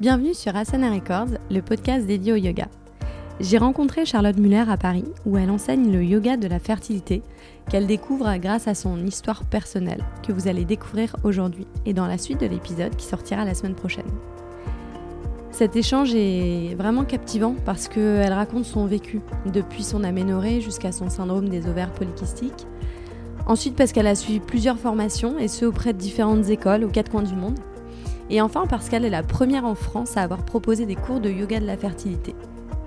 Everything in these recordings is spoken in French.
Bienvenue sur Asana Records, le podcast dédié au yoga. J'ai rencontré Charlotte Muller à Paris où elle enseigne le yoga de la fertilité qu'elle découvre grâce à son histoire personnelle que vous allez découvrir aujourd'hui et dans la suite de l'épisode qui sortira la semaine prochaine. Cet échange est vraiment captivant parce qu'elle raconte son vécu, depuis son aménorrhée jusqu'à son syndrome des ovaires polykystiques. Ensuite parce qu'elle a suivi plusieurs formations et ce auprès de différentes écoles aux quatre coins du monde. Et enfin parce qu'elle est la première en France à avoir proposé des cours de yoga de la fertilité.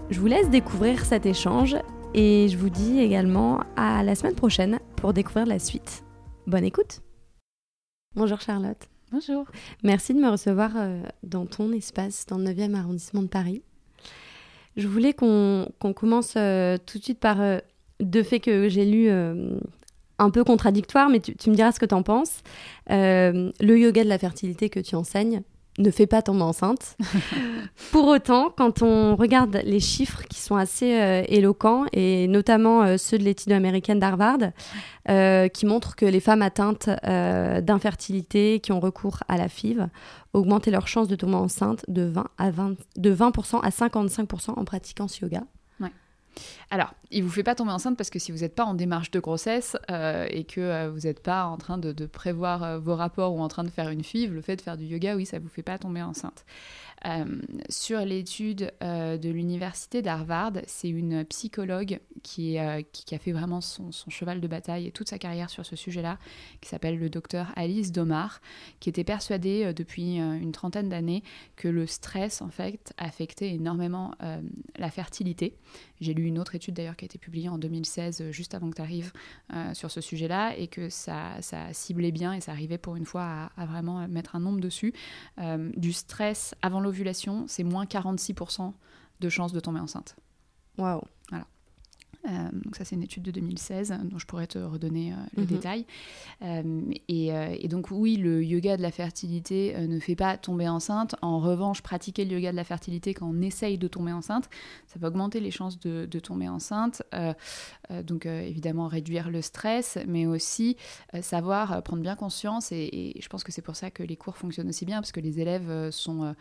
Je vous laisse découvrir cet échange et je vous dis également à la semaine prochaine pour découvrir la suite. Bonne écoute Bonjour Charlotte. Bonjour. Merci de me recevoir euh, dans ton espace, dans le 9e arrondissement de Paris. Je voulais qu'on commence euh, tout de suite par euh, deux faits que j'ai lus un peu contradictoires, mais tu, me diras ce que tu en penses. le yoga de la fertilité que tu enseignes, ne fait pas tomber enceinte. Pour autant, quand on regarde les chiffres qui sont assez euh, éloquents, et notamment euh, ceux de l'étude américaine d'Harvard, euh, qui montrent que les femmes atteintes d'infertilité qui ont recours à la FIV augmentaient leurs chances de tomber enceinte de 20 à, 20, de 20% à 55% en pratiquant ce yoga. Alors, il vous fait pas tomber enceinte parce que si vous n'êtes pas en démarche de grossesse euh, et que euh, vous n'êtes pas en train de, prévoir euh, vos rapports ou en train de faire une FIV, le fait de faire du yoga, oui, ça vous fait pas tomber enceinte. Euh, sur l'étude euh, de l'université d'Harvard, c'est une psychologue qui, euh, a fait vraiment son, cheval de bataille et toute sa carrière sur ce sujet-là, qui s'appelle le docteur Alice Domar, qui était persuadée depuis une trentaine d'années que le stress, en fait, affectait énormément la fertilité. J'ai lu une autre étude d'ailleurs qui a été publiée en 2016, juste avant que tu arrives, sur ce sujet-là, et que ça, ciblait bien et ça arrivait pour une fois à, à vraiment mettre un nombre dessus. du stress avant l'ovulation, c'est moins 46% de chances de tomber enceinte. Waouh. Voilà. Euh, donc ça c'est une étude de 2016 dont je pourrais te redonner euh, le mhm. détail. Euh, et, donc oui, le yoga de la fertilité ne fait pas tomber enceinte. En revanche, pratiquer le yoga de la fertilité quand on essaye de tomber enceinte, ça va augmenter les chances de, tomber enceinte. donc évidemment réduire le stress, mais aussi savoir prendre bien conscience. Et, et je pense que c'est pour ça que les cours fonctionnent aussi bien, parce que les élèves sont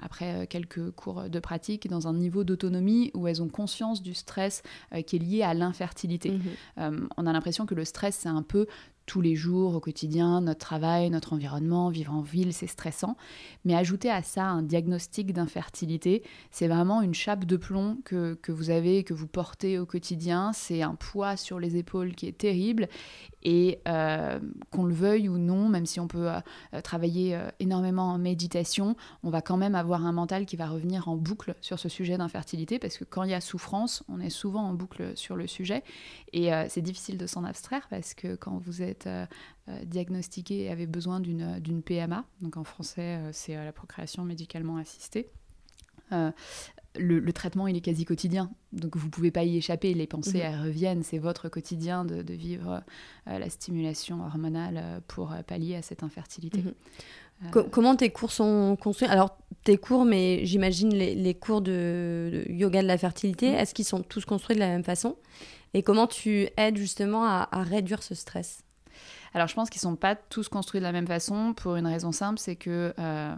après euh, quelques cours de pratique, dans un niveau d'autonomie où elles ont conscience du stress euh, qui est lié à l'infertilité. Mhm. Euh, on a l'impression que le stress, c'est un peu tous les jours, au quotidien, notre travail, notre environnement, vivre en ville, c'est stressant. Mais ajouter à ça un diagnostic d'infertilité, c'est vraiment une chape de plomb que, que, vous avez, que vous portez au quotidien. C'est un poids sur les épaules qui est terrible. Et euh, qu'on le veuille ou non, même si on peut euh, euh, travailler énormément en méditation, on va quand même avoir un mental qui va revenir en boucle sur ce sujet d'infertilité, parce que quand il y a souffrance, on est souvent en boucle sur le sujet. Et c'est difficile de s'en abstraire, parce que quand vous êtes diagnostiqué et avez besoin d'une PMA, donc en français c'est la procréation médicalement assistée, le, traitement, il est quasi quotidien. Donc vous ne pouvez pas y échapper. Les pensées, mhm. elles reviennent. C'est votre quotidien de, vivre euh, la stimulation hormonale euh, pour euh, pallier à cette infertilité. Mhm. comment tes cours sont construits? Alors, tes cours, mais j'imagine les, cours de, yoga de la fertilité, mhm. est-ce qu'ils sont tous construits de la même façon? Et comment tu aides justement à, à réduire ce stress? Alors je pense qu'ils ne sont pas tous construits de la même façon pour une raison simple, c'est que euh,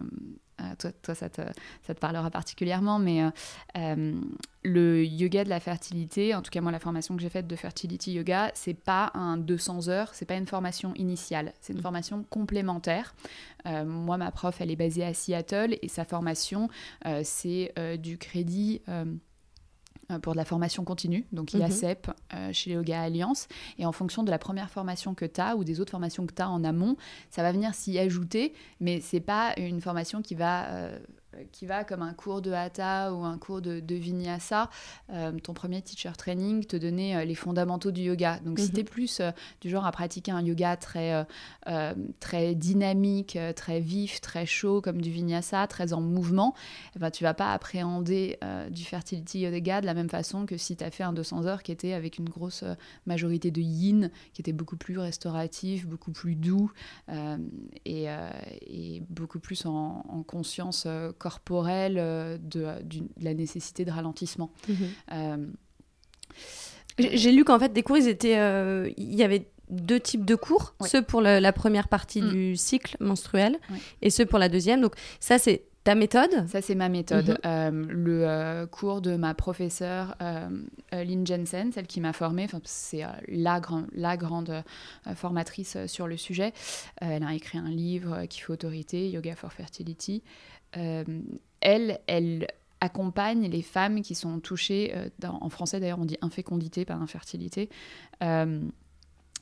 toi, ça, te, ça, te, parlera particulièrement, mais euh, euh, le yoga de la fertilité, en tout cas moi la formation que j'ai faite de fertility yoga, c'est pas un 200 heures, c'est pas une formation initiale, c'est une mm. formation complémentaire. moi ma prof elle est basée à Seattle et sa formation c'est du crédit euh, pour de la formation continue, donc il y a CEP chez Yoga Alliance, et en fonction de la première formation que tu as ou des autres formations que tu as en amont, ça va venir s'y ajouter, mais c'est pas une formation qui va euh, euh, qui va comme un cours de hatha ou un cours de, de vinyasa, euh, ton premier teacher training te donnait euh, les fondamentaux du yoga. Donc, si mhm. tu es plus du genre à pratiquer un yoga très, très dynamique, très vif, très chaud, comme du vinyasa, très en mouvement, eh ben, tu vas pas appréhender du fertility yoga de la même façon que si tu as fait un 200 heures qui était avec une grosse majorité de yin, qui était beaucoup plus restauratif, beaucoup plus doux et, et, beaucoup plus en, en conscience corporelle euh, de, la nécessité de ralentissement. Mhm. Euh, j'ai lu qu'en fait, des cours, ils étaient, euh, il y avait deux types de cours, ceux pour la première partie mm. du cycle menstruel et ceux pour la deuxième. Donc ça, c'est ta méthode? Ça, c'est ma méthode. Mhm. Euh, le euh, cours de ma professeure euh, Lynn Jensen, celle qui m'a formée, c'est la, la grande formatrice sur le sujet. elle a écrit un livre qui fait autorité, Yoga for Fertility. elle, elle accompagne les femmes qui sont touchées, en français d'ailleurs on dit infécondité, pas infertilité,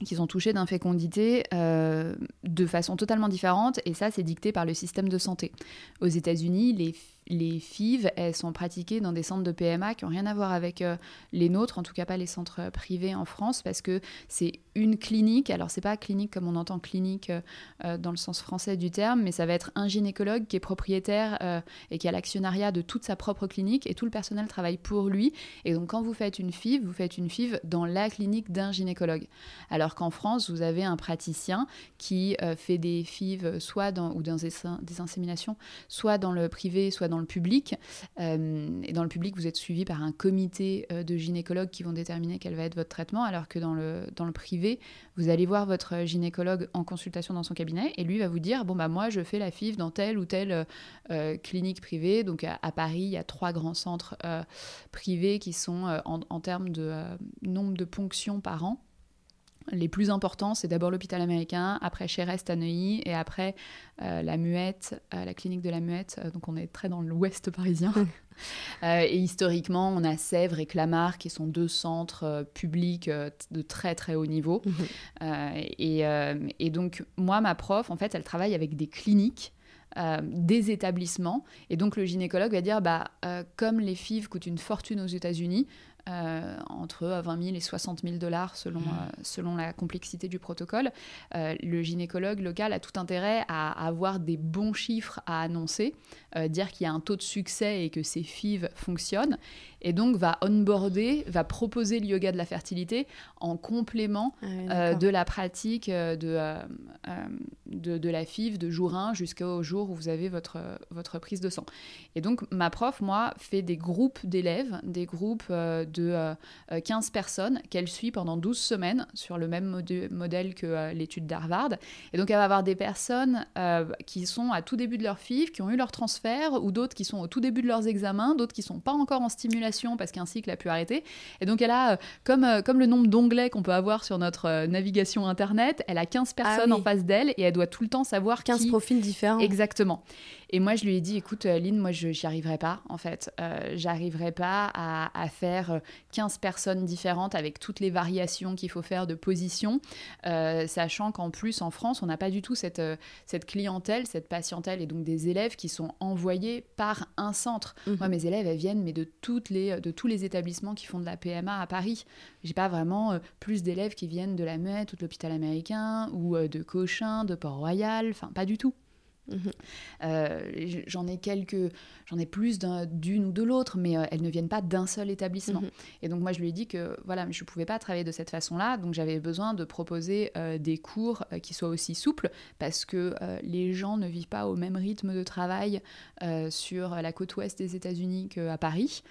qui sont touchées d'infécondité euh, de façon totalement différente, et ça, c'est dicté par le système de santé. Aux États-Unis, les les FIV, elles sont pratiquées dans des centres de PMA qui n'ont rien à voir avec euh, les nôtres, en tout cas pas les centres euh, privés en France, parce que c'est une clinique. Alors, c'est pas clinique comme on entend clinique euh, dans le sens français du terme, mais ça va être un gynécologue qui est propriétaire et qui a l'actionnariat de toute sa propre clinique et tout le personnel travaille pour lui. Et donc, quand vous faites une FIV, vous faites une FIV dans la clinique d'un gynécologue. Alors qu'en France, vous avez un praticien qui fait des FIV soit dans, ou dans des, des inséminations, soit dans le privé, soit dans le public. Euh, et dans le public, vous êtes suivi par un comité euh, de gynécologues qui vont déterminer quel va être votre traitement, alors que dans le, dans le privé, vous allez voir votre gynécologue en consultation dans son cabinet et lui va vous dire, bon, bah moi, je fais la FIV dans telle ou telle euh, clinique privée. Donc à, Paris, il y a trois grands centres privés qui sont en, en, termes de nombre de ponctions par an. Les plus importants, c'est d'abord l'hôpital américain, après Cherest à Neuilly et après euh, la Muette, euh, la clinique de la Muette. Euh, donc on est très dans l'ouest parisien. et historiquement, on a Sèvres et Clamart qui sont deux centres publics de très très haut niveau. Et, et, donc moi, ma prof, en fait, elle travaille avec des cliniques. des établissements. Et donc le gynécologue va dire, bah, comme les FIV coûtent une fortune aux États-Unis, euh, entre 20 000 et 60 000 dollars selon, mmh. euh, selon la complexité du protocole. Euh, le gynécologue local a tout intérêt à avoir des bons chiffres à annoncer, dire qu'il y a un taux de succès et que ces FIV fonctionnent, et donc va onboarder, va proposer le yoga de la fertilité en complément ah de la pratique de, de, de, la FIV de jour 1 jusqu'au jour où vous avez votre, votre prise de sang. Et donc ma prof, moi, fait des groupes d'élèves, des groupes de de 15 euh, euh, personnes qu'elle suit pendant 12 semaines sur le même modèle que euh, l'étude d'Harvard. Et donc elle va avoir des personnes qui sont à tout début de leur FIV, qui ont eu leur transfert, ou d'autres qui sont au tout début de leurs examens, d'autres qui sont pas encore en stimulation parce qu'un cycle a pu arrêter. Et donc elle a, comme, comme le nombre d'onglets qu'on peut avoir sur notre navigation Internet, elle a 15 ah personnes en face d'elle et elle doit tout le temps savoir 15 profils différents. Exactement. Et moi, je lui ai dit, écoute, euh, Lynn, moi, je n'y arriverai pas, en fait. Euh, j'arriverai pas à, faire 15 euh, personnes différentes avec toutes les variations qu'il faut faire de position, euh, sachant qu'en plus, en France, on n'a pas du tout cette, cette clientèle, cette patientèle, et donc des élèves qui sont envoyés par un centre. Mhm. Moi, mes élèves, elles viennent, mais de, toutes les, de tous les établissements qui font de la PMA à Paris. J'ai pas vraiment plus d'élèves qui viennent de la Muette ou de l'hôpital américain, ou de Cochin, de Port-Royal, enfin, pas du tout. Mhm. Euh, j'en ai quelques, j'en ai plus d'une ou de l'autre, mais euh, elles ne viennent pas d'un seul établissement. Mhm. Et donc moi je lui ai dit que voilà, je ne pouvais pas travailler de cette façon-là, donc j'avais besoin de proposer euh, des cours qui soient aussi souples, parce que les gens ne vivent pas au même rythme de travail sur la côte ouest des États-Unis qu'à Paris.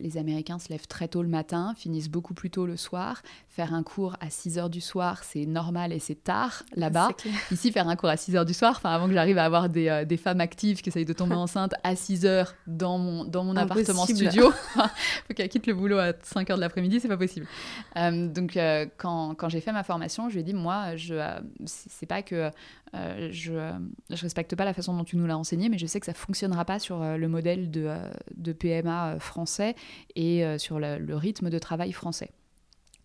les Américains se lèvent très tôt le matin, finissent beaucoup plus tôt le soir. Faire un cours à 6 heures du soir, c'est normal et c'est tard là-bas. Ici, faire un cours à 6 heures du soir, enfin avant que j'arrive à avoir des, euh, des, femmes actives qui essayent de tomber enceinte à 6 heures dans mon, dans mon appartement studio. faut qu'elle quitte le boulot à 5 heures de l'après-midi, c'est pas possible. Euh, donc, euh, quand, quand j'ai fait ma formation, je lui ai dit, moi, je c'est pas que je, je respecte pas la façon dont tu nous l'as enseigné, mais je sais que ça fonctionnera pas sur le modèle de, de PMA français et sur le rythme de travail français.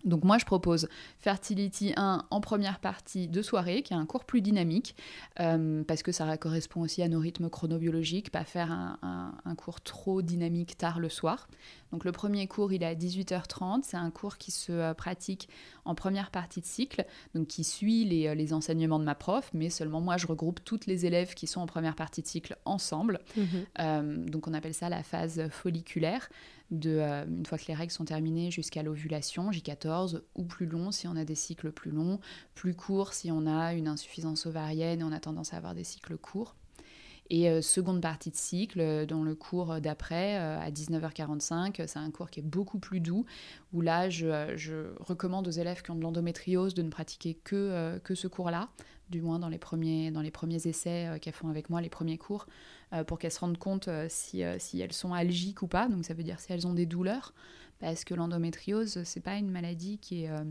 Donc moi je propose Fertility 1 en première partie de soirée, qui est un cours plus dynamique, euh, parce que ça correspond aussi à nos rythmes chronobiologiques, pas faire un, cours trop dynamique tard le soir. Donc le premier cours il est à 18h30, c'est un cours qui se euh, pratique en première partie de cycle, donc qui suit les, euh, les, enseignements de ma prof, mais seulement moi je regroupe toutes les élèves qui sont en première partie de cycle ensemble. Mhm. donc on appelle ça la phase folliculaire de, euh, une fois que les règles sont terminées jusqu'à l'ovulation, J14, ou plus long si on a des cycles plus longs, plus courts si on a une insuffisance ovarienne et on a tendance à avoir des cycles courts. Et seconde partie de cycle, dans le cours d'après, à 19h45, c'est un cours qui est beaucoup plus doux, où là, je, je recommande aux élèves qui ont de l'endométriose de ne pratiquer que, que ce cours-là, du moins dans les premiers, dans les premiers essais qu'elles font avec moi, les premiers cours, pour qu'elles se rendent compte si, si elles sont algiques ou pas, donc ça veut dire si elles ont des douleurs parce que l'endométriose, c'est pas une maladie qui est, euh,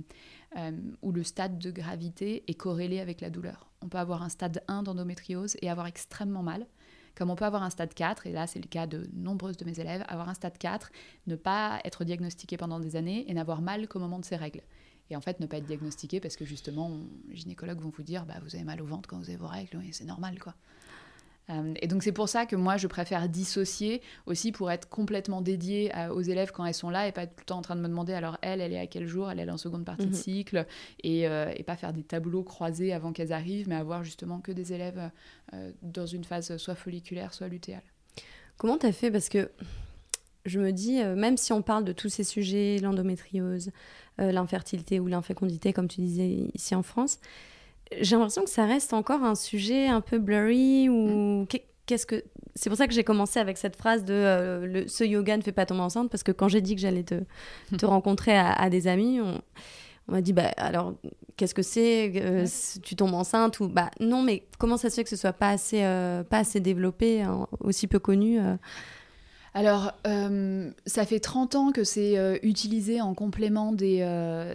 euh, où le stade de gravité est corrélé avec la douleur. On peut avoir un stade 1 d'endométriose et avoir extrêmement mal, comme on peut avoir un stade 4, et là c'est le cas de nombreuses de mes élèves, avoir un stade 4, ne pas être diagnostiqué pendant des années et n'avoir mal qu'au moment de ses règles. Et en fait, ne pas être diagnostiqué parce que justement, les gynécologues vont vous dire bah, vous avez mal au ventre quand vous avez vos règles, oui, c'est normal quoi. Euh, et donc c'est pour ça que moi je préfère dissocier aussi pour être complètement dédiée aux élèves quand elles sont là et pas tout le temps en train de me demander alors elle, elle est à quel jour, elle est en seconde partie de mhm. cycle et, euh, et, pas faire des tableaux croisés avant qu'elles arrivent mais avoir justement que des élèves euh, dans une phase soit folliculaire soit lutéale. Comment tu as fait? Parce que je me dis, même si on parle de tous ces sujets, l'endométriose, l'infertilité ou l'infécondité comme tu disais ici en France, j'ai l'impression que ça reste encore un sujet un peu blurry ou mm. qu'est-ce que c'est pour ça que j'ai commencé avec cette phrase de euh, le, ce yoga ne fait pas tomber enceinte parce que quand j'ai dit que j'allais te, te rencontrer à, des amis on, m'a dit bah alors qu'est-ce que c'est euh, tu tombes enceinte ou bah non mais comment ça se fait que ce soit pas assez euh, pas assez développé hein, aussi peu connu alors, ça fait 30 ans que c'est utilisé en complément des,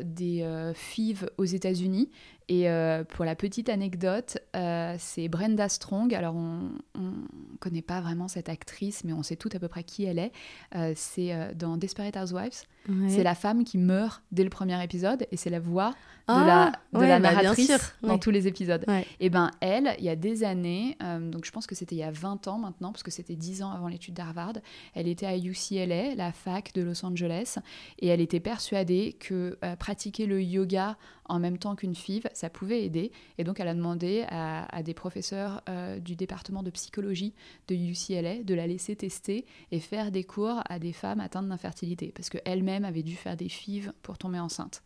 des FIV aux États-Unis. Et euh, pour la petite anecdote, euh, c'est Brenda Strong. Alors, on ne connaît pas vraiment cette actrice, mais on sait tout à peu près qui elle est. Euh, c'est dans Desperate Housewives. C'est la femme qui meurt dès le premier épisode et c'est la voix de la, ah, de la bah, narratrice dans tous les épisodes. Et ben elle, il y a des années, donc je pense que c'était il y a 20 ans maintenant, parce que c'était 10 ans avant l'étude d'Harvard, elle était à UCLA, la fac de Los Angeles, et elle était persuadée que pratiquer le yoga en même temps qu'une FIV, ça pouvait aider. Et donc, elle a demandé à, des professeurs euh, du département de psychologie de UCLA de la laisser tester et faire des cours à des femmes atteintes d'infertilité, parce qu'elle-même avait dû faire des FIV pour tomber enceinte.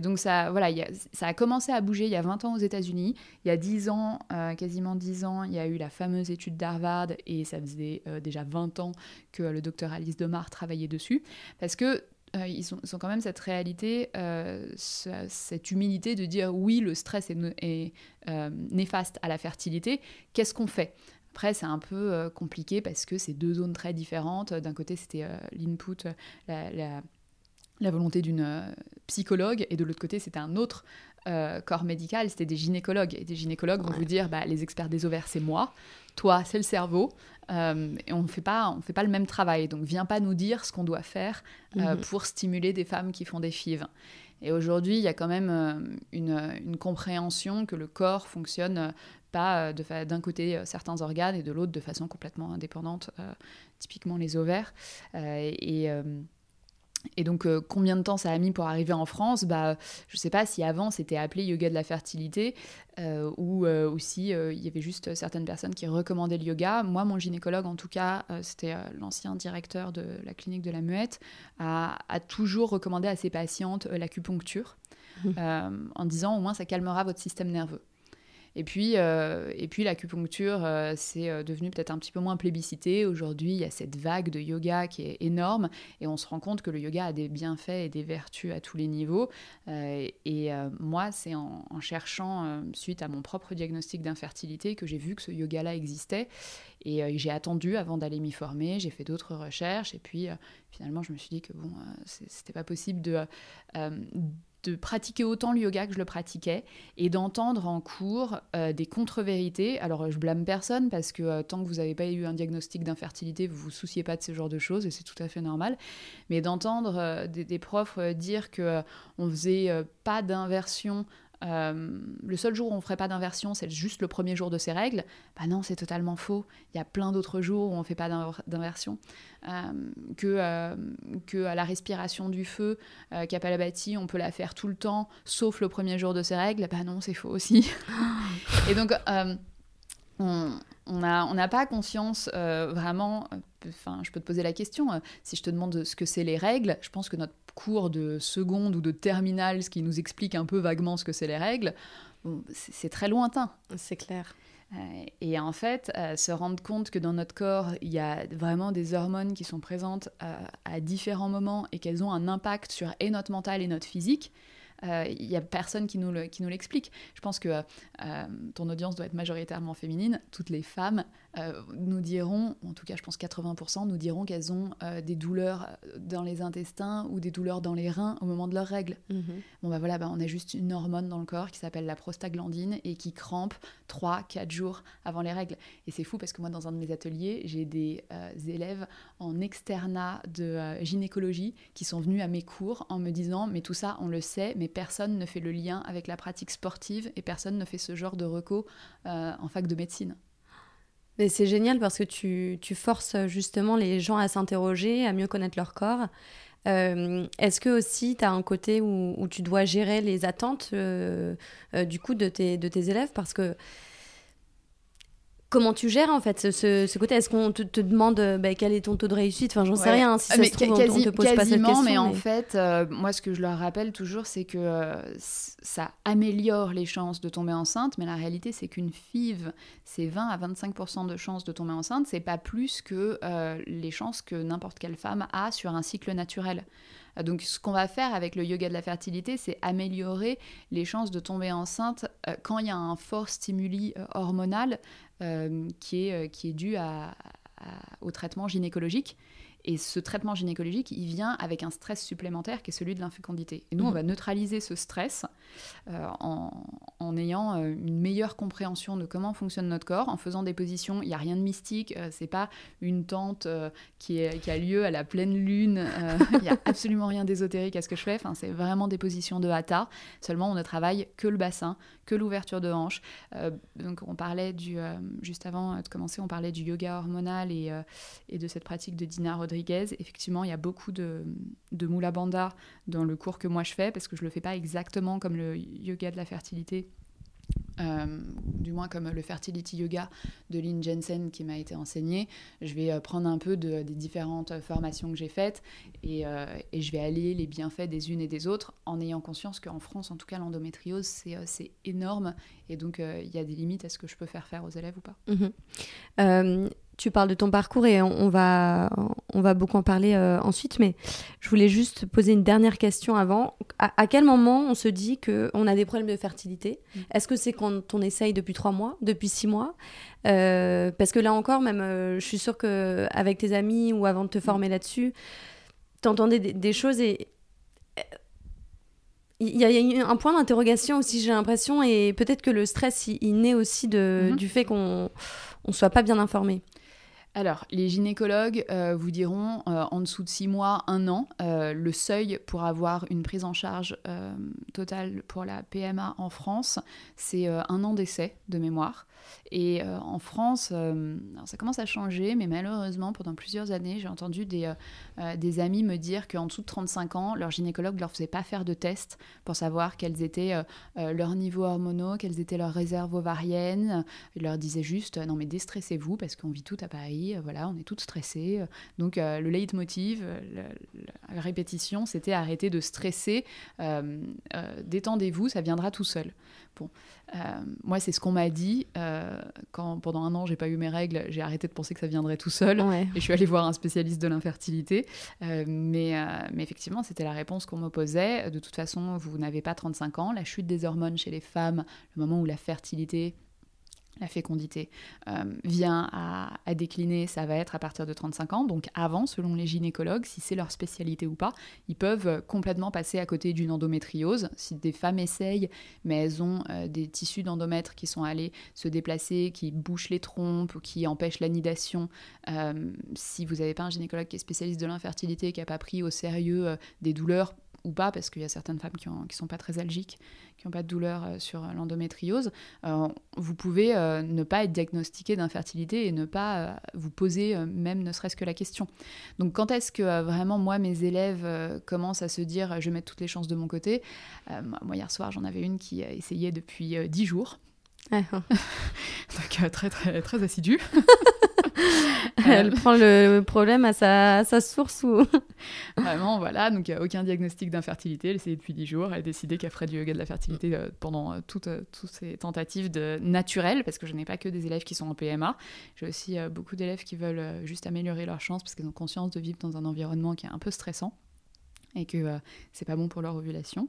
Donc, ça, voilà, ça a commencé à bouger il y a 20 ans aux États-Unis. Il y a 10 ans, euh, quasiment 10 ans, il y a eu la fameuse étude d'Harvard, et ça faisait euh, déjà 20 ans que le docteur Alice Demar travaillait dessus. Parce que euh, ils, sont, quand même cette réalité, euh, cette humilité de dire oui, le stress est, euh, néfaste à la fertilité, qu'est-ce qu'on fait? Après, c'est un peu compliqué parce que c'est deux zones très différentes. D'un côté, c'était l'input, la, volonté d'une psychologue, et de l'autre côté, c'était un autre corps médical, c'était des gynécologues. Et des gynécologues vont vous dire, bah, les experts des ovaires, c'est moi, toi, c'est le cerveau. Euh, et on ne fait pas, on fait pas le même travail. Donc, viens pas nous dire ce qu'on doit faire euh, mhm. pour stimuler des femmes qui font des FIV. Et aujourd'hui, il y a quand même euh, une, compréhension que le corps fonctionne pas d'un côté certains organes et de l'autre de façon complètement indépendante, typiquement les ovaires. et et donc, euh, combien de temps ça a mis pour arriver en France? Bah, Je ne sais pas si avant c'était appelé yoga de la fertilité euh, ou, euh, si il y avait juste certaines personnes qui recommandaient le yoga. Moi, mon gynécologue, en tout cas, c'était l'ancien directeur de la clinique de la Muette, a, a toujours recommandé à ses patientes l'acupuncture mmh. en disant au moins ça calmera votre système nerveux. Et puis, euh, et puis l'acupuncture, euh, c'est euh, devenu peut-être un petit peu moins plébiscité. Aujourd'hui, il y a cette vague de yoga qui est énorme et on se rend compte que le yoga a des bienfaits et des vertus à tous les niveaux. et moi, c'est en, cherchant, suite à mon propre diagnostic d'infertilité, que j'ai vu que ce yoga-là existait. Et j'ai attendu avant d'aller m'y former, j'ai fait d'autres recherches et puis finalement je me suis dit que bon, c'était pas possible de, de pratiquer autant le yoga que je le pratiquais et d'entendre en cours euh, des contre-vérités. Alors je blâme personne parce que euh, tant que vous n'avez pas eu un diagnostic d'infertilité, vous vous souciez pas de ce genre de choses et c'est tout à fait normal. Mais d'entendre euh, des, des, profs dire que on faisait pas d'inversion euh, le seul jour où on ferait pas d'inversion, c'est juste le premier jour de ces règles. Bah non, c'est totalement faux. Il y a plein d'autres jours où on fait pas d'inversion. Euh, que, euh, que à la respiration du feu, euh, Kapalabhati, on peut la faire tout le temps, sauf le premier jour de ces règles. Bah non, c'est faux aussi. Et donc, on n'a pas conscience vraiment. Enfin, je peux te poser la question. si je te demande ce que c'est les règles, je pense que notre cours de seconde ou de terminale, ce qui nous explique un peu vaguement ce que c'est les règles, c'est très lointain. C'est clair. et en fait, se rendre compte que dans notre corps, il y a vraiment des hormones qui sont présentes à différents moments et qu'elles ont un impact sur et notre mental et notre physique, il euh, n'y a personne qui nous, l'explique. Je pense que euh, ton audience doit être majoritairement féminine. Toutes les femmes euh, nous diront, en tout cas je pense 80%, nous diront qu'elles ont des douleurs dans les intestins ou des douleurs dans les reins au moment de leurs règles. Mhm. Bon bah voilà, bah, on a juste une hormone dans le corps qui s'appelle la prostaglandine et qui crampe 3-4 jours avant les règles. Et c'est fou parce que moi dans un de mes ateliers, j'ai des élèves en externat de gynécologie qui sont venus à mes cours en me disant mais tout ça on le sait, mais personne ne fait le lien avec la pratique sportive et personne ne fait ce genre de recours euh, en fac de médecine. Mais c'est génial parce que tu, tu, forces justement les gens à s'interroger, à mieux connaître leur corps. Euh, est-ce que aussi tu as un côté où, tu dois gérer les attentes euh, du coup de tes, de tes élèves? Parce que Comment tu gères en fait ce, côté? Est-ce qu'on te, demande euh, bah, quel est ton taux de réussite? Enfin, j'en sais rien. Si ça se trouve, on, te pose pas cette question. Mais, en fait, euh, moi, ce que je leur rappelle toujours, c'est que euh, ça améliore les chances de tomber enceinte, mais la réalité, c'est qu'une FIV, c'est 20 à 25% de chances de tomber enceinte. C'est pas plus que les chances que n'importe quelle femme a sur un cycle naturel. Donc ce qu'on va faire avec le yoga de la fertilité, c'est améliorer les chances de tomber enceinte quand il y a un fort stimuli hormonal euh, qui, est, euh, qui dû au traitement gynécologique. Et ce traitement gynécologique, il vient avec un stress supplémentaire qui est celui de l'infécondité. Et nous, on mhm. va neutraliser ce stress euh, en, ayant euh, une meilleure compréhension de comment fonctionne notre corps, en faisant des positions. Il n'y a rien de mystique, euh, c'est pas une tente qui, est, qui, a lieu à la pleine lune. Il n'y a absolument rien d'ésotérique à ce que je fais. Enfin, c'est vraiment des positions de hatha. Seulement, on ne travaille que le bassin, que l'ouverture de hanche. donc, on parlait du juste avant de commencer, on parlait du yoga hormonal et, et de cette pratique de Dina Rodriguez Effectivement, il y a beaucoup de, de dans le cours que moi je fais, parce que je le fais pas exactement comme le yoga de la fertilité. Euh, du moins comme le fertility yoga de Lynn Jensen qui m'a été enseigné. Je vais euh, prendre un peu de, des différentes formations que j'ai faites et, euh, et, je vais allier les bienfaits des unes et des autres en ayant conscience qu'en France, en tout cas, l'endométriose, c'est énorme et donc il y a des limites à ce que je peux faire faire aux élèves ou pas. Mhm. Tu parles de ton parcours et on, va, on va beaucoup en parler euh, ensuite, mais je voulais juste poser une dernière question avant. À, quel moment on se dit qu'on a des problèmes de fertilité? Mm. Est-ce que c'est quand on essaye depuis trois mois, depuis six mois? Euh, Parce que là encore, même, euh, je suis sûre qu'avec tes amis ou avant de te former là-dessus, tu entendais des, choses et il y, a un point d'interrogation aussi, j'ai l'impression, et peut-être que le stress, il, naît aussi de, mm-hmm. du fait qu'on ne soit pas bien informé. Alors, les gynécologues euh, vous diront euh, en dessous de 6 mois, 1 an, euh, le seuil pour avoir une prise en charge totale pour la PMA en France, c'est un an d'essai de mémoire. Et euh, en France, euh, ça commence à changer, mais malheureusement, pendant plusieurs années, j'ai entendu des, euh, des amis me dire qu'en dessous de 35 ans, leur gynécologue ne leur faisait pas faire de tests pour savoir quels étaient leurs niveaux hormonaux, quelles étaient leurs réserves ovariennes. Il leur disait juste non, mais déstressez-vous parce qu'on vit tout à Paris, voilà, on est toutes stressées. Donc, le leitmotiv, la répétition, c'était arrêter de stresser, détendez-vous, ça viendra tout seul. Bon, euh, moi, c'est ce qu'on m'a dit euh, quand pendant un an j'ai pas eu mes règles. J'ai arrêté de penser que ça viendrait tout seul et je suis allée voir un spécialiste de l'infertilité. Euh, mais, mais, effectivement, c'était la réponse qu'on m'opposait. De toute façon, vous n'avez pas 35 ans. La chute des hormones chez les femmes, le moment où la fertilité la fécondité euh, vient à, décliner, ça va être à partir de 35 ans. Donc avant, selon les gynécologues, si c'est leur spécialité ou pas, ils peuvent complètement passer à côté d'une endométriose. Si des femmes essayent, mais elles ont euh, des tissus d'endomètre qui sont allés se déplacer, qui bouchent les trompes qui empêchent l'anidation, euh, si vous n'avez pas un gynécologue qui est spécialiste de l'infertilité, qui n'a pas pris au sérieux des douleurs ou pas, parce qu'il y a certaines femmes qui ne sont pas très algiques, qui n'ont pas de douleur euh, sur l'endométriose, euh, vous pouvez euh, ne pas être diagnostiqué d'infertilité et ne pas vous poser même ne serait-ce que la question. Donc quand est-ce que vraiment moi, mes élèves commencent à se dire je mettre toutes les chances de mon côté? Moi hier soir j'en avais une qui essayait depuis 10 jours. Donc très très très assidue. Elle prend le problème à sa, sa source ou Vraiment, voilà. Donc, il n'y a aucun diagnostic d'infertilité. Elle essayait depuis 10 jours. Elle a décidé qu'elle ferait du yoga de la fertilité euh, pendant euh, toutes, euh, toutes ces tentatives de naturelles, parce que je n'ai pas que des élèves qui sont en PMA. J'ai aussi beaucoup d'élèves qui veulent juste améliorer leur chance parce qu'ils ont conscience de vivre dans un environnement qui est un peu stressant et que c'est pas bon pour leur ovulation.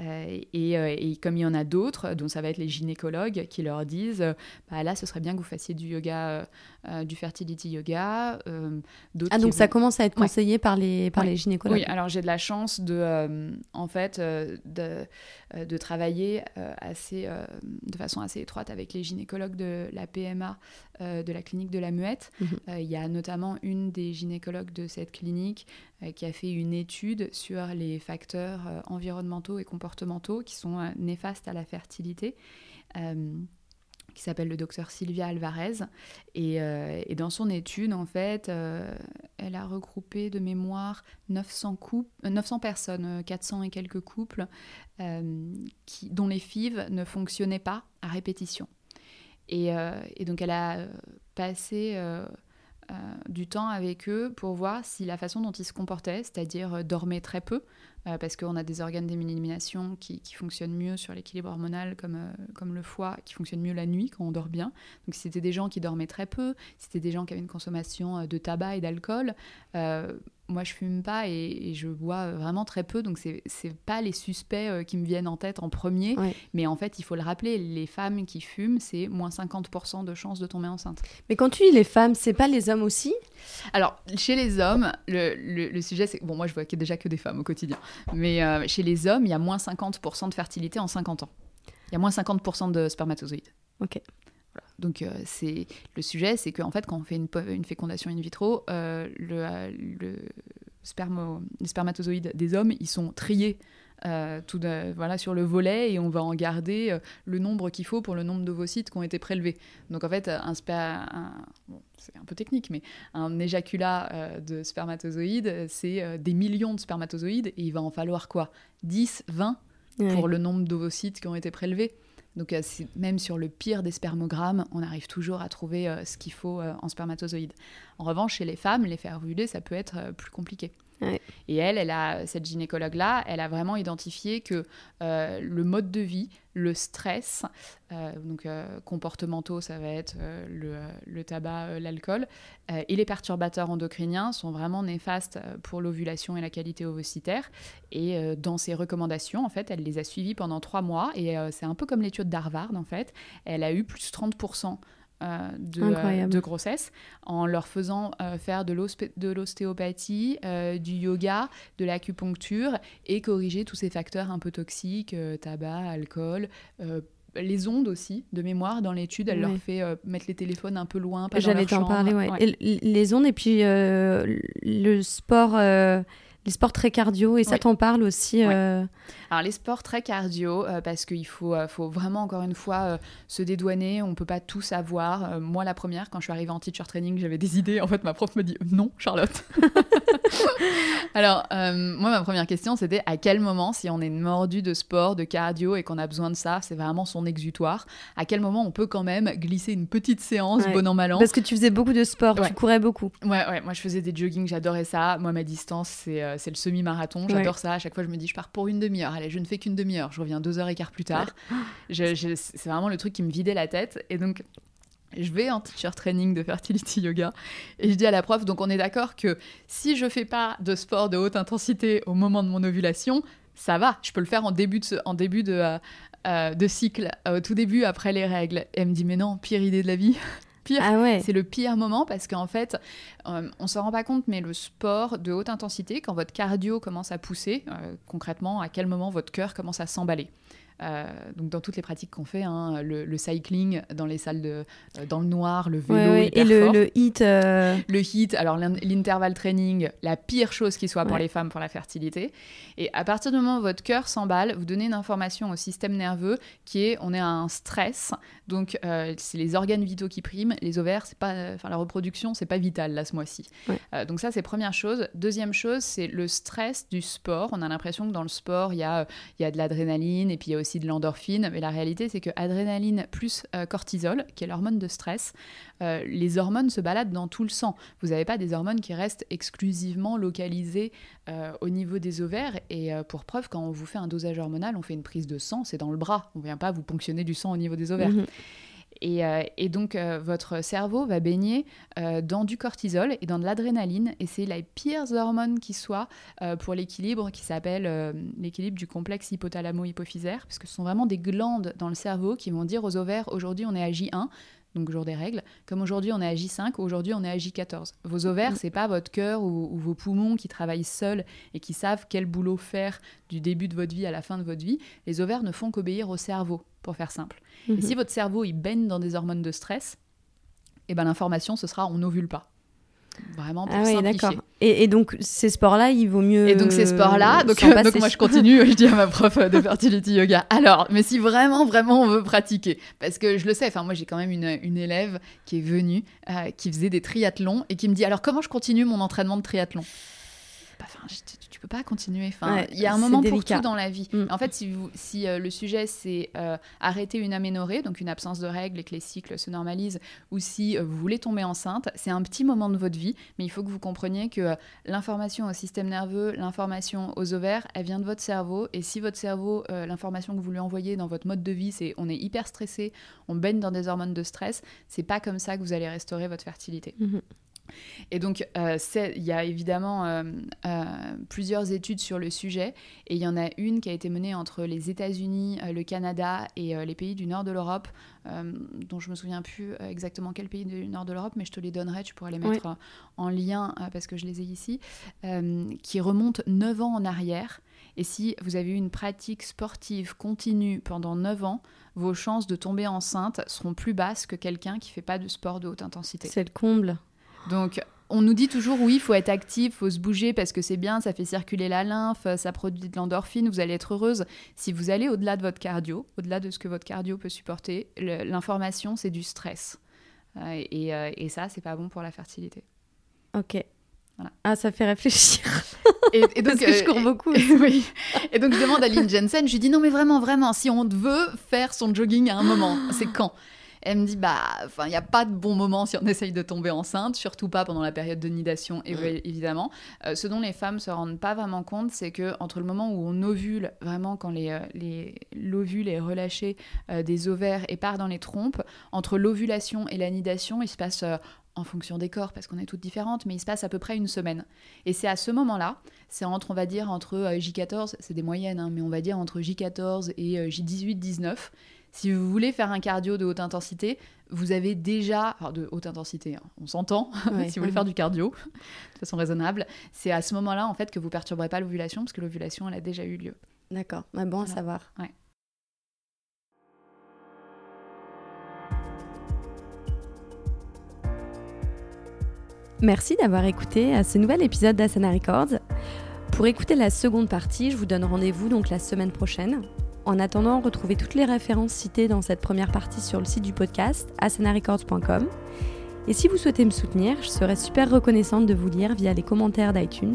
Euh, euh, et, comme il y en a d'autres, dont ça va être les gynécologues, qui leur disent euh, bah là, ce serait bien que vous fassiez du yoga, du fertility yoga. ah, donc ça commence à être conseillé par, les, par les gynécologues Oui, alors j'ai de la chance de, en fait, de, de travailler assez, de façon assez étroite avec les gynécologues de la PMA de la clinique de la Muette. Mhm. Il y a notamment une des gynécologues de cette clinique qui a fait une étude sur les facteurs environnementaux et comportementaux qui sont euh, néfastes à la fertilité euh, qui s'appelle le docteur Sylvia Alvarez. Et, euh, dans son étude, en fait, elle a regroupé de mémoire 900, couples, 900 personnes, 400 et quelques couples, dont les FIV ne fonctionnaient pas à répétition. Et donc elle a passé du temps avec eux pour voir si la façon dont ils se comportaient, c'est-à-dire dormaient très peu, euh, parce qu'on a des organes d'élimination qui, qui, fonctionnent mieux sur l'équilibre hormonal, comme, euh, comme le foie, qui fonctionne mieux la nuit quand on dort bien. Donc, c'était des gens qui dormaient très peu, c'était des gens qui avaient une consommation euh, de tabac et d'alcool moi je fume pas et, je bois vraiment très peu, donc c'est pas les suspects qui me viennent en tête en premier. Mais en fait, il faut le rappeler, les femmes qui fument, c'est moins 50% de chances de tomber enceinte. Mais quand tu dis les femmes, c'est pas les hommes aussi? Alors, chez les hommes, le, le, sujet c'est. Bon, moi je vois qu'il y a déjà que des femmes au quotidien. Mais euh, chez les hommes, il y a moins 50% de fertilité en 50 ans. Il y a moins 50% de spermatozoïdes. Ok. Donc euh, c'est le sujet, c'est qu'en fait quand on fait une, une fécondation in vitro, euh, le, le spermo, les spermatozoïdes des hommes, ils sont triés tout voilà, sur le volet et on va en garder le nombre qu'il faut pour le nombre d'ovocytes qui ont été prélevés. Donc en fait, un, un c'est un peu technique, mais un éjaculat euh, de spermatozoïdes, c'est euh, des millions de spermatozoïdes et il va en falloir quoi? 10, 20 pour le nombre d'ovocytes qui ont été prélevés? Donc euh, même sur le pire des spermogrammes, on arrive toujours à trouver ce qu'il faut en spermatozoïdes. En revanche, chez les femmes, les faire ovuler, ça peut être plus compliqué. Et elle, elle a, cette gynécologue-là, elle a vraiment identifié que euh, le mode de vie, le stress, euh, donc euh, comportementaux, ça va être le, tabac, l'alcool, et les perturbateurs endocriniens sont vraiment néfastes pour l'ovulation et la qualité ovocytaire. Et dans ses recommandations, en fait, elle les a suivis pendant trois mois, et c'est un peu comme l'étude d'Harvard, en fait. Elle a eu plus de 30% euh, euh, de, grossesse en leur faisant euh, faire de l'ostéopathie, du yoga, de l'acupuncture et corriger tous ces facteurs un peu toxiques, tabac, alcool, les ondes aussi, de mémoire, dans l'étude, elle leur fait mettre les téléphones un peu loin, pas J'allais t'en parler, ouais. les ondes et puis le sport les sports très cardio, et ça t'en parle aussi euh, Alors les sports très cardio, euh, parce qu'il faut, euh, faut vraiment encore une fois se dédouaner, on peut pas tout savoir. moi la première, quand je suis arrivée en teacher training, j'avais des idées, en fait ma prof me dit non Charlotte. Alors moi ma première question c'était à quel moment, si on est mordu de sport, de cardio et qu'on a besoin de ça, c'est vraiment son exutoire, à quel moment on peut quand même glisser une petite séance, bon an mal an? Parce que tu faisais beaucoup de sport, tu courais beaucoup. Ouais, ouais, moi je faisais des jogging, j'adorais ça. Moi ma distance c'est euh, le semi-marathon. J'adore ça. À chaque fois, je me dis, je pars pour une demi-heure. Allez, je ne fais qu'une demi-heure. Je reviens deux heures et quart plus tard. c'est vraiment le truc qui me vidait la tête. Et donc, je vais en teacher training de fertility yoga et je dis à la prof, donc on est d'accord que si je fais pas de sport de haute intensité au moment de mon ovulation, ça va, je peux le faire en début de, en début de, euh, euh, de cycle, au tout début après les règles. Et elle me dit, mais non, pire idée de la vie pire. Ah c'est le pire moment parce qu'en fait, euh, on s'en rend pas compte, mais le sport de haute intensité, quand votre cardio commence à pousser, euh, concrètement, à quel moment votre cœur commence à s'emballer. Euh, donc dans toutes les pratiques qu'on fait, hein, le, cycling dans les salles de, euh, dans le noir, le vélo, et le, le hit, euh, le hit. Alors l'intervalle training, la pire chose qui soit pour les femmes pour la fertilité. Et à partir du moment où votre cœur s'emballe, vous donnez une information au système nerveux qui est, on est à un stress. Donc c'est les organes vitaux qui priment, les ovaires, c'est pas, enfin la reproduction, c'est pas vital là ce mois-ci. donc ça c'est première chose. Deuxième chose, c'est le stress du sport. On a l'impression que dans le sport il y a, il y a de l'adrénaline et puis il y a aussi de l'endorphine, mais la réalité c'est que adrénaline plus cortisol, qui est l'hormone de stress, les hormones se baladent dans tout le sang. Vous n'avez pas des hormones qui restent exclusivement localisées au niveau des ovaires. Et pour preuve, quand on vous fait un dosage hormonal, on fait une prise de sang, c'est dans le bras. On ne vient pas vous ponctionner du sang au niveau des ovaires. Mhm. Euh, et, donc, euh, votre cerveau va baigner euh, dans du cortisol et dans de l'adrénaline. Et c'est la pire hormone qui soit pour l'équilibre qui s'appelle l'équilibre du complexe hypothalamo-hypophysaire, parce que ce sont vraiment des glandes dans le cerveau qui vont dire aux ovaires aujourd'hui on est à J1, donc jour des règles, comme aujourd'hui on est à J5, aujourd'hui on est à J14. Vos ovaires, mm. c'est pas votre cœur ou, vos poumons qui travaillent seuls et qui savent quel boulot faire du début de votre vie à la fin de votre vie. Les ovaires ne font qu'obéir au cerveau, pour faire simple. Et mm-hmm. si votre cerveau il baigne dans des hormones de stress, eh ben l'information ce sera on n'ovule pas. Vraiment pour ah oui, d'accord. Et, donc ces sports-là, il vaut mieux. Et donc ces sports-là, donc, donc moi je continue, je dis à ma prof de fertility yoga. Alors, mais si vraiment, vraiment on veut pratiquer, parce que je le sais, enfin moi j'ai quand même une, une, élève qui est venue, euh, qui faisait des triathlons et qui me dit alors comment je continue mon entraînement de triathlon? Enfin, tu peux pas continuer. Enfin, il y a un moment pour tout dans la vie. Mm. En fait, si, vous, si euh, le sujet c'est euh, arrêter une aménorrhée, donc une absence de règles et que les cycles se normalisent, ou si euh, vous voulez tomber enceinte, c'est un petit moment de votre vie, mais il faut que vous compreniez que l'information au système nerveux, l'information aux ovaires, elle vient de votre cerveau. Et si votre cerveau, l'information que vous lui envoyez dans votre mode de vie, c'est on est hyper stressé, on baigne dans des hormones de stress, c'est pas comme ça que vous allez restaurer votre fertilité. Mm-hmm. Et donc, euh, il y a évidemment euh, euh, plusieurs études sur le sujet, et il y en a une qui a été menée entre les États-Unis, le Canada et les pays du nord de l'Europe, dont je me souviens plus exactement quel pays du nord de l'Europe, mais je te les donnerai, tu pourras les mettre en lien parce que je les ai ici, qui remontent 9 ans en arrière. Et si vous avez eu une pratique sportive continue pendant 9 ans, vos chances de tomber enceinte seront plus basses que quelqu'un qui fait pas de sport de haute intensité. C'est le comble. Donc, on nous dit toujours oui, il faut être actif, il faut se bouger parce que c'est bien, ça fait circuler la lymphe, ça produit de l'endorphine, vous allez être heureuse. Si vous allez au-delà de votre cardio, au-delà de ce que votre cardio peut supporter, l'information, c'est du stress. Euh, et, euh, et, ça, c'est pas bon pour la fertilité. Ok. Ah, ça fait réfléchir. Et, donc, Parce que je euh, cours beaucoup. Et, oui. Et donc, je demande à Lynn Jensen, je lui dis non, mais vraiment, vraiment, si on veut faire son jogging à un moment, c'est quand? Elle me dit bah, enfin, il n'y a pas de bon moment si on essaye de tomber enceinte, surtout pas pendant la période de nidation, évidemment. Euh, ce dont les femmes se rendent pas vraiment compte, c'est que entre le moment où on ovule, vraiment quand les, euh, l'ovule est relâché euh, des ovaires et part dans les trompes, entre l'ovulation et la nidation, il se passe en fonction des corps, parce qu'on est toutes différentes, mais il se passe à peu près une semaine. Et c'est à ce moment-là, c'est entre, on va dire, entre J14, c'est des moyennes, hein, mais on va dire entre J14 et J18, 19, si vous voulez faire un cardio de haute intensité, vous avez déjà, de haute intensité, hein, on s'entend, si vous voulez faire du cardio de façon raisonnable, c'est à ce moment-là en fait que vous perturberez pas l'ovulation parce que l'ovulation elle a déjà eu lieu. D'accord, bah, bon à savoir. Merci d'avoir écouté à ce nouvel épisode d'Asana Records. Pour écouter la seconde partie, je vous donne rendez-vous donc la semaine prochaine. En attendant, retrouvez toutes les références citées dans cette première partie sur le site du podcast, asanarecords.com. Et si vous souhaitez me soutenir, je serais super reconnaissante de vous lire via les commentaires d'iTunes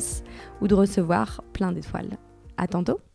ou de recevoir plein d'étoiles. À tantôt!